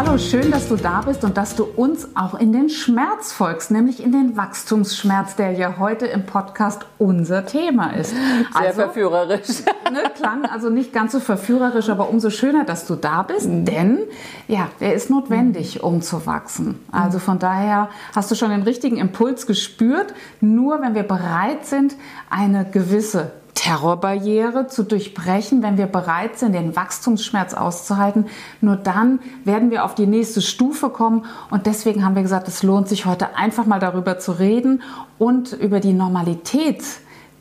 Hallo, schön, dass du da bist und dass du uns auch in den Schmerz folgst, nämlich in den Wachstumsschmerz, der ja heute im Podcast unser Thema ist. Sehr also, verführerisch. Ne, klang also nicht ganz so verführerisch, aber umso schöner, dass du da bist, mhm. denn ja, der ist notwendig, um zu wachsen. Also von daher hast du schon den richtigen Impuls gespürt. Nur wenn wir bereit sind, eine gewisse Terrorbarriere zu durchbrechen, wenn wir bereit sind, den Wachstumsschmerz auszuhalten. Nur dann werden wir auf die nächste Stufe kommen. Und deswegen haben wir gesagt, es lohnt sich heute einfach mal darüber zu reden und über die Normalität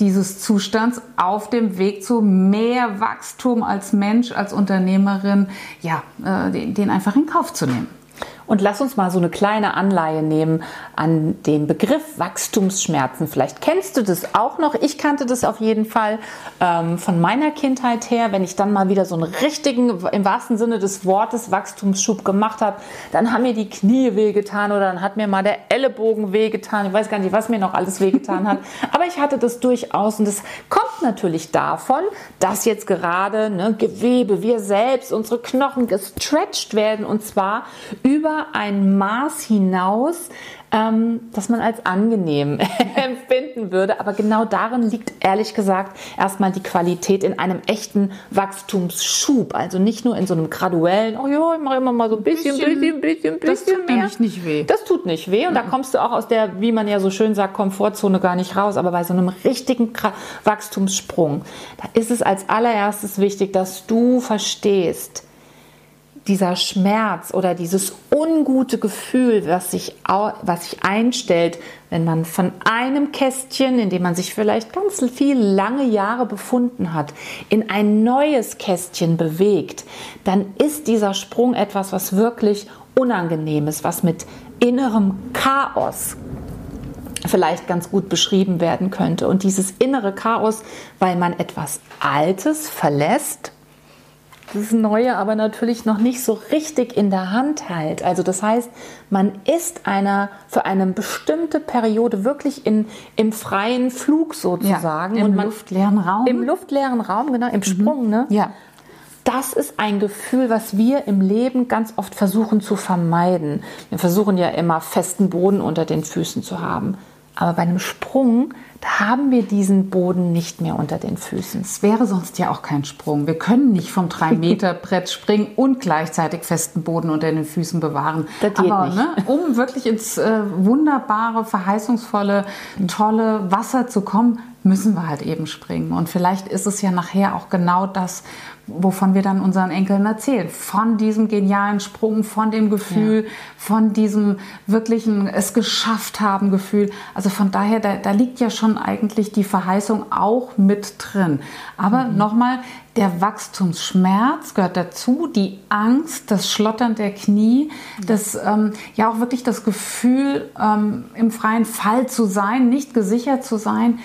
dieses Zustands auf dem Weg zu mehr Wachstum als Mensch, als Unternehmerin, ja, äh, den einfach in Kauf zu nehmen. Und lass uns mal so eine kleine Anleihe nehmen an den Begriff Wachstumsschmerzen. Vielleicht kennst du das auch noch. Ich kannte das auf jeden Fall ähm, von meiner Kindheit her. Wenn ich dann mal wieder so einen richtigen, im wahrsten Sinne des Wortes, Wachstumsschub gemacht habe, dann haben mir die Knie wehgetan oder dann hat mir mal der Ellenbogen wehgetan. Ich weiß gar nicht, was mir noch alles wehgetan hat. Aber ich hatte das durchaus und das kommt natürlich davon, dass jetzt gerade ne, Gewebe, wir selbst, unsere Knochen gestretched werden und zwar über ein Maß hinaus, ähm, das man als angenehm empfinden würde. Aber genau darin liegt ehrlich gesagt erstmal die Qualität in einem echten Wachstumsschub. Also nicht nur in so einem graduellen, oh ja, ich mache immer mal so ein bisschen, bisschen, bisschen, bisschen, das tut mehr. nicht weh. Das tut nicht weh und da kommst du auch aus der, wie man ja so schön sagt, Komfortzone gar nicht raus. Aber bei so einem richtigen Wachstumssprung, da ist es als allererstes wichtig, dass du verstehst, dieser Schmerz oder dieses ungute Gefühl, was sich, was sich einstellt, wenn man von einem Kästchen, in dem man sich vielleicht ganz viel lange Jahre befunden hat, in ein neues Kästchen bewegt, dann ist dieser Sprung etwas, was wirklich unangenehm ist, was mit innerem Chaos vielleicht ganz gut beschrieben werden könnte. Und dieses innere Chaos, weil man etwas Altes verlässt das Neue aber natürlich noch nicht so richtig in der Hand hält. Also das heißt, man ist einer für eine bestimmte Periode wirklich in, im freien Flug sozusagen. Ja, Im man, luftleeren Raum. Im luftleeren Raum, genau, im mhm. Sprung. Ne? Ja. Das ist ein Gefühl, was wir im Leben ganz oft versuchen zu vermeiden. Wir versuchen ja immer festen Boden unter den Füßen zu haben. Aber bei einem Sprung haben wir diesen Boden nicht mehr unter den Füßen. Es wäre sonst ja auch kein Sprung. Wir können nicht vom 3-Meter-Brett springen und gleichzeitig festen Boden unter den Füßen bewahren. Das geht Aber, nicht. Ne, um wirklich ins äh, wunderbare, verheißungsvolle, tolle Wasser zu kommen, müssen wir halt eben springen. Und vielleicht ist es ja nachher auch genau das, wovon wir dann unseren Enkeln erzählen. Von diesem genialen Sprung, von dem Gefühl, ja. von diesem wirklichen es geschafft haben Gefühl. Also von daher, da, da liegt ja schon eigentlich die Verheißung auch mit drin. Aber mhm. nochmal, der Wachstumsschmerz gehört dazu, die Angst, das Schlottern der Knie, das ähm, ja auch wirklich das Gefühl, ähm, im freien Fall zu sein, nicht gesichert zu sein,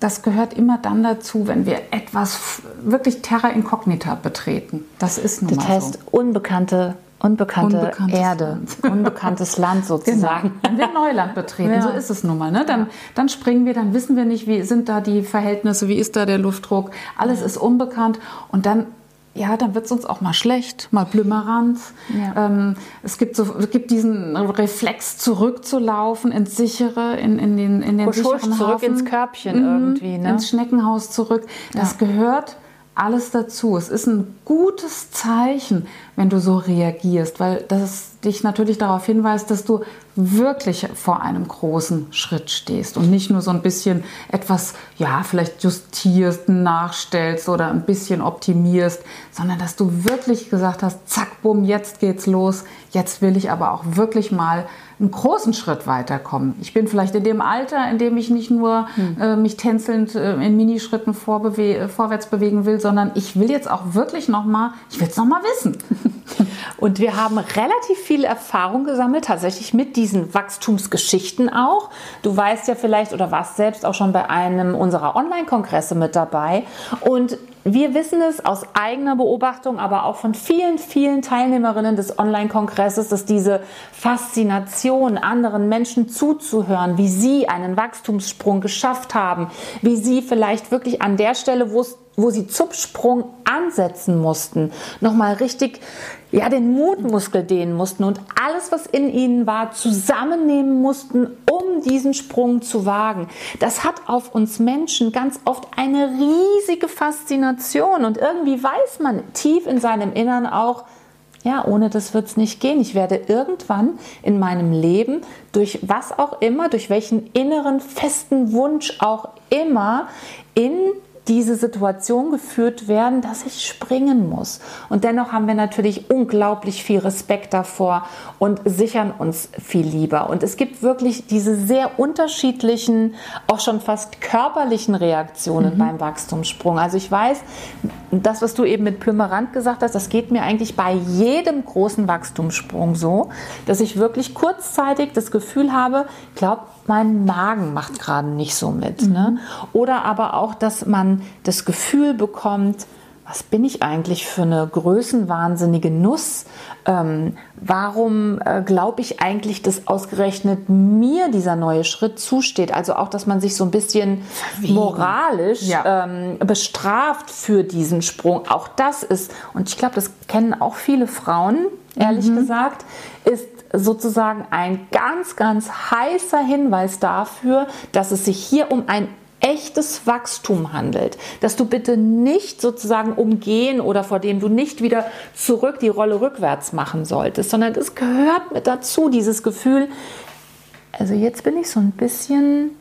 das gehört immer dann dazu, wenn wir etwas wirklich Terra Incognita betreten. Das ist nun das mal heißt, so. unbekannte Unbekannte Unbekanntes Erde, Land. unbekanntes Land sozusagen. Genau. Wenn wir Neuland betreten, ja. so ist es nun mal. Ne? Dann, dann springen wir, dann wissen wir nicht, wie sind da die Verhältnisse, wie ist da der Luftdruck. Alles ist unbekannt und dann ja, dann wird es uns auch mal schlecht, mal Blümmeranz. Ja. Ähm, es, gibt so, es gibt diesen Reflex, zurückzulaufen ins sichere, in, in den, in den Husch, sicheren zurück Hafen. ins Körbchen mhm, irgendwie. Ne? Ins Schneckenhaus zurück. Das ja. gehört alles dazu. Es ist ein gutes Zeichen, wenn du so reagierst, weil das dich natürlich darauf hinweist, dass du wirklich vor einem großen Schritt stehst und nicht nur so ein bisschen etwas, ja, vielleicht justierst, nachstellst oder ein bisschen optimierst, sondern dass du wirklich gesagt hast, zack, bumm, jetzt geht's los, jetzt will ich aber auch wirklich mal einen großen Schritt weiterkommen. Ich bin vielleicht in dem Alter, in dem ich nicht nur hm. äh, mich tänzelnd äh, in Minischritten vorwärts bewegen will, sondern ich will jetzt auch wirklich noch mal, ich will es noch mal wissen. Und wir haben relativ viel Erfahrung gesammelt, tatsächlich mit diesen Wachstumsgeschichten auch. Du weißt ja vielleicht oder warst selbst auch schon bei einem unserer Online-Kongresse mit dabei. Und wir wissen es aus eigener Beobachtung, aber auch von vielen, vielen Teilnehmerinnen des Online-Kongresses, dass diese Faszination, anderen Menschen zuzuhören, wie sie einen Wachstumssprung geschafft haben, wie sie vielleicht wirklich an der Stelle, wo es wo sie Zupfsprung ansetzen mussten, nochmal richtig ja, den Mutmuskel dehnen mussten und alles, was in ihnen war, zusammennehmen mussten, um diesen Sprung zu wagen. Das hat auf uns Menschen ganz oft eine riesige Faszination und irgendwie weiß man tief in seinem Innern auch, ja, ohne das wird es nicht gehen. Ich werde irgendwann in meinem Leben durch was auch immer, durch welchen inneren festen Wunsch auch immer in diese Situation geführt werden, dass ich springen muss. Und dennoch haben wir natürlich unglaublich viel Respekt davor und sichern uns viel lieber. Und es gibt wirklich diese sehr unterschiedlichen, auch schon fast körperlichen Reaktionen mhm. beim Wachstumssprung. Also ich weiß, das, was du eben mit Plümerant gesagt hast, das geht mir eigentlich bei jedem großen Wachstumssprung so, dass ich wirklich kurzzeitig das Gefühl habe, ich glaube, mein Magen macht gerade nicht so mit. Mhm. Ne? Oder aber auch, dass man das Gefühl bekommt, was bin ich eigentlich für eine größenwahnsinnige Nuss? Ähm, warum äh, glaube ich eigentlich, dass ausgerechnet mir dieser neue Schritt zusteht? Also auch, dass man sich so ein bisschen Verwegen. moralisch ja. ähm, bestraft für diesen Sprung. Auch das ist, und ich glaube, das kennen auch viele Frauen, ehrlich mhm. gesagt, ist sozusagen ein ganz, ganz heißer Hinweis dafür, dass es sich hier um ein echtes Wachstum handelt, dass du bitte nicht sozusagen umgehen oder vor dem du nicht wieder zurück die Rolle rückwärts machen solltest, sondern es gehört mit dazu, dieses Gefühl, also jetzt bin ich so ein bisschen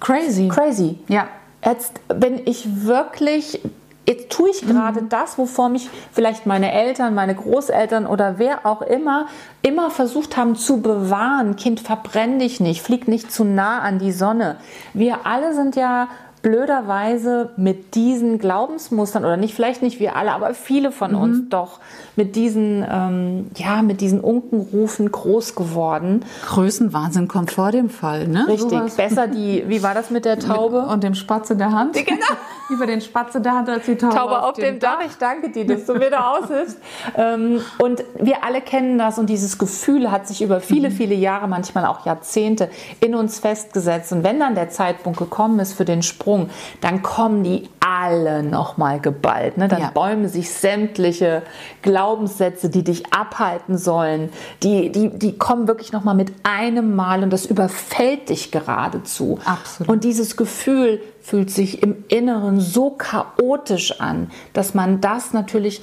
crazy. Crazy. Ja. Jetzt bin ich wirklich jetzt tue ich gerade mhm. das, wovor mich vielleicht meine Eltern, meine Großeltern oder wer auch immer immer versucht haben zu bewahren. Kind, verbrenn dich nicht, flieg nicht zu nah an die Sonne. Wir alle sind ja blöderweise mit diesen Glaubensmustern oder nicht vielleicht nicht wir alle, aber viele von mhm. uns doch mit diesen ähm, ja mit diesen Unkenrufen groß geworden. Größenwahnsinn kommt vor dem Fall, ne? Richtig. Sowas. Besser die. Wie war das mit der Taube mit, und dem Spatz in der Hand? Genau. Über den Spatz in der Hand als die Taube, Taube auf, auf dem, Dach. Dach. Ich danke dir, dass du mir da aushilfst. ähm, und wir alle kennen das und dieses Gefühl hat sich über viele mhm. viele Jahre, manchmal auch Jahrzehnte in uns festgesetzt. Und wenn dann der Zeitpunkt gekommen ist für den Sprung, dann kommen die alle nochmal geballt. Ne? Dann ja. bäumen sich sämtliche Glaubenssätze, die dich abhalten sollen, die, die, die kommen wirklich nochmal mit einem Mal und das überfällt dich geradezu. Absolut. Und dieses Gefühl fühlt sich im Inneren so chaotisch an, dass man das natürlich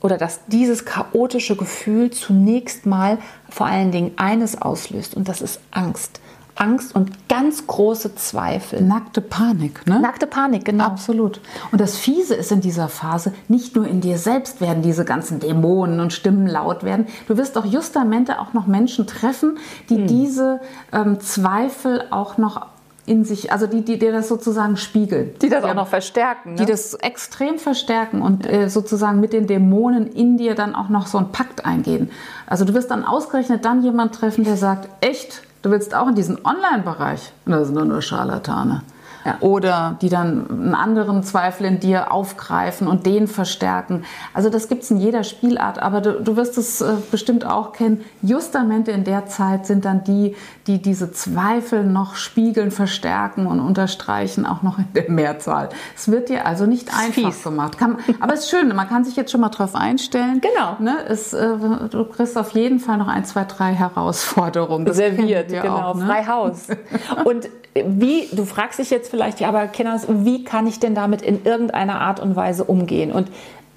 oder dass dieses chaotische Gefühl zunächst mal vor allen Dingen eines auslöst und das ist Angst. Angst und ganz große Zweifel. Nackte Panik, ne? Nackte Panik, genau. Absolut. Und das Fiese ist in dieser Phase, nicht nur in dir selbst werden diese ganzen Dämonen und Stimmen laut werden. Du wirst auch justamente auch noch Menschen treffen, die hm. diese ähm, Zweifel auch noch in sich, also die, die dir das sozusagen spiegeln. Die das ja, auch noch verstärken. Ne? Die das extrem verstärken und äh, sozusagen mit den Dämonen in dir dann auch noch so einen Pakt eingehen. Also du wirst dann ausgerechnet dann jemand treffen, der sagt, echt, Du willst auch in diesen Online-Bereich. Das sind nur, nur Scharlatane. Ja. Oder die dann einen anderen Zweifel in dir aufgreifen und den verstärken. Also das gibt es in jeder Spielart, aber du, du wirst es äh, bestimmt auch kennen. Justamente in der Zeit sind dann die, die diese Zweifel noch spiegeln, verstärken und unterstreichen, auch noch in der Mehrzahl. Es wird dir also nicht einfach fies. gemacht. Kann, aber es ist schön, man kann sich jetzt schon mal drauf einstellen. Genau. Ne? Es, äh, du kriegst auf jeden Fall noch ein, zwei, drei Herausforderungen. Das Serviert, genau. Auch, ne? Frei Haus. Und wie, du fragst dich jetzt vielleicht, ja, aber Kinders, wie kann ich denn damit in irgendeiner Art und Weise umgehen? Und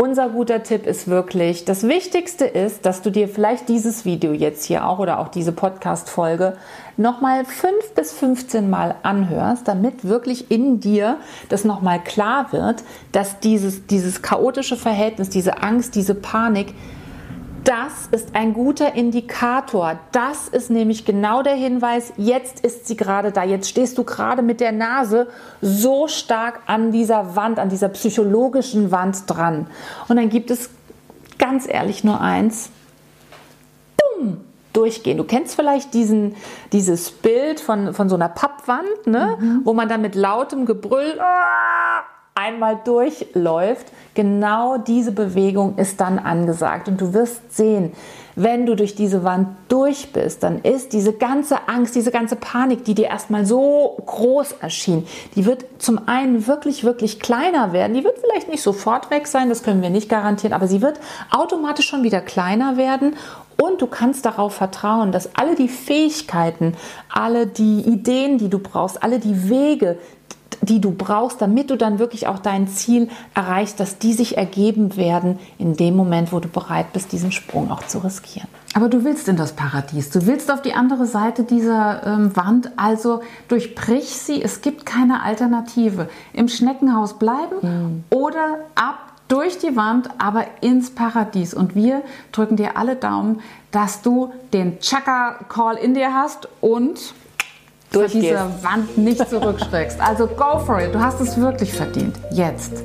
unser guter Tipp ist wirklich, das Wichtigste ist, dass du dir vielleicht dieses Video jetzt hier auch oder auch diese Podcast-Folge nochmal fünf bis 15 Mal anhörst, damit wirklich in dir das nochmal klar wird, dass dieses, dieses chaotische Verhältnis, diese Angst, diese Panik das ist ein guter Indikator. Das ist nämlich genau der Hinweis, jetzt ist sie gerade da. Jetzt stehst du gerade mit der Nase so stark an dieser Wand, an dieser psychologischen Wand dran. Und dann gibt es ganz ehrlich nur eins. Bumm! Durchgehen. Du kennst vielleicht diesen, dieses Bild von, von so einer Pappwand, ne? Mhm. wo man dann mit lautem Gebrüll einmal durchläuft, genau diese Bewegung ist dann angesagt. Und du wirst sehen, wenn du durch diese Wand durch bist, dann ist diese ganze Angst, diese ganze Panik, die dir erstmal so groß erschien, die wird zum einen wirklich, wirklich kleiner werden. Die wird vielleicht nicht sofort weg sein, das können wir nicht garantieren, aber sie wird automatisch schon wieder kleiner werden und du kannst darauf vertrauen, dass alle die Fähigkeiten, alle die Ideen, die du brauchst, alle die Wege, die du brauchst, damit du dann wirklich auch dein Ziel erreichst, dass die sich ergeben werden in dem Moment, wo du bereit bist, diesen Sprung auch zu riskieren. Aber du willst in das Paradies, du willst auf die andere Seite dieser ähm, Wand, also durchbrich sie, es gibt keine Alternative. Im Schneckenhaus bleiben mhm. oder ab durch die Wand, aber ins Paradies. Und wir drücken dir alle Daumen, dass du den Chaka-Call in dir hast und durch diese Wand nicht zurückschreckst. Also go for it. Du hast es wirklich verdient. Jetzt.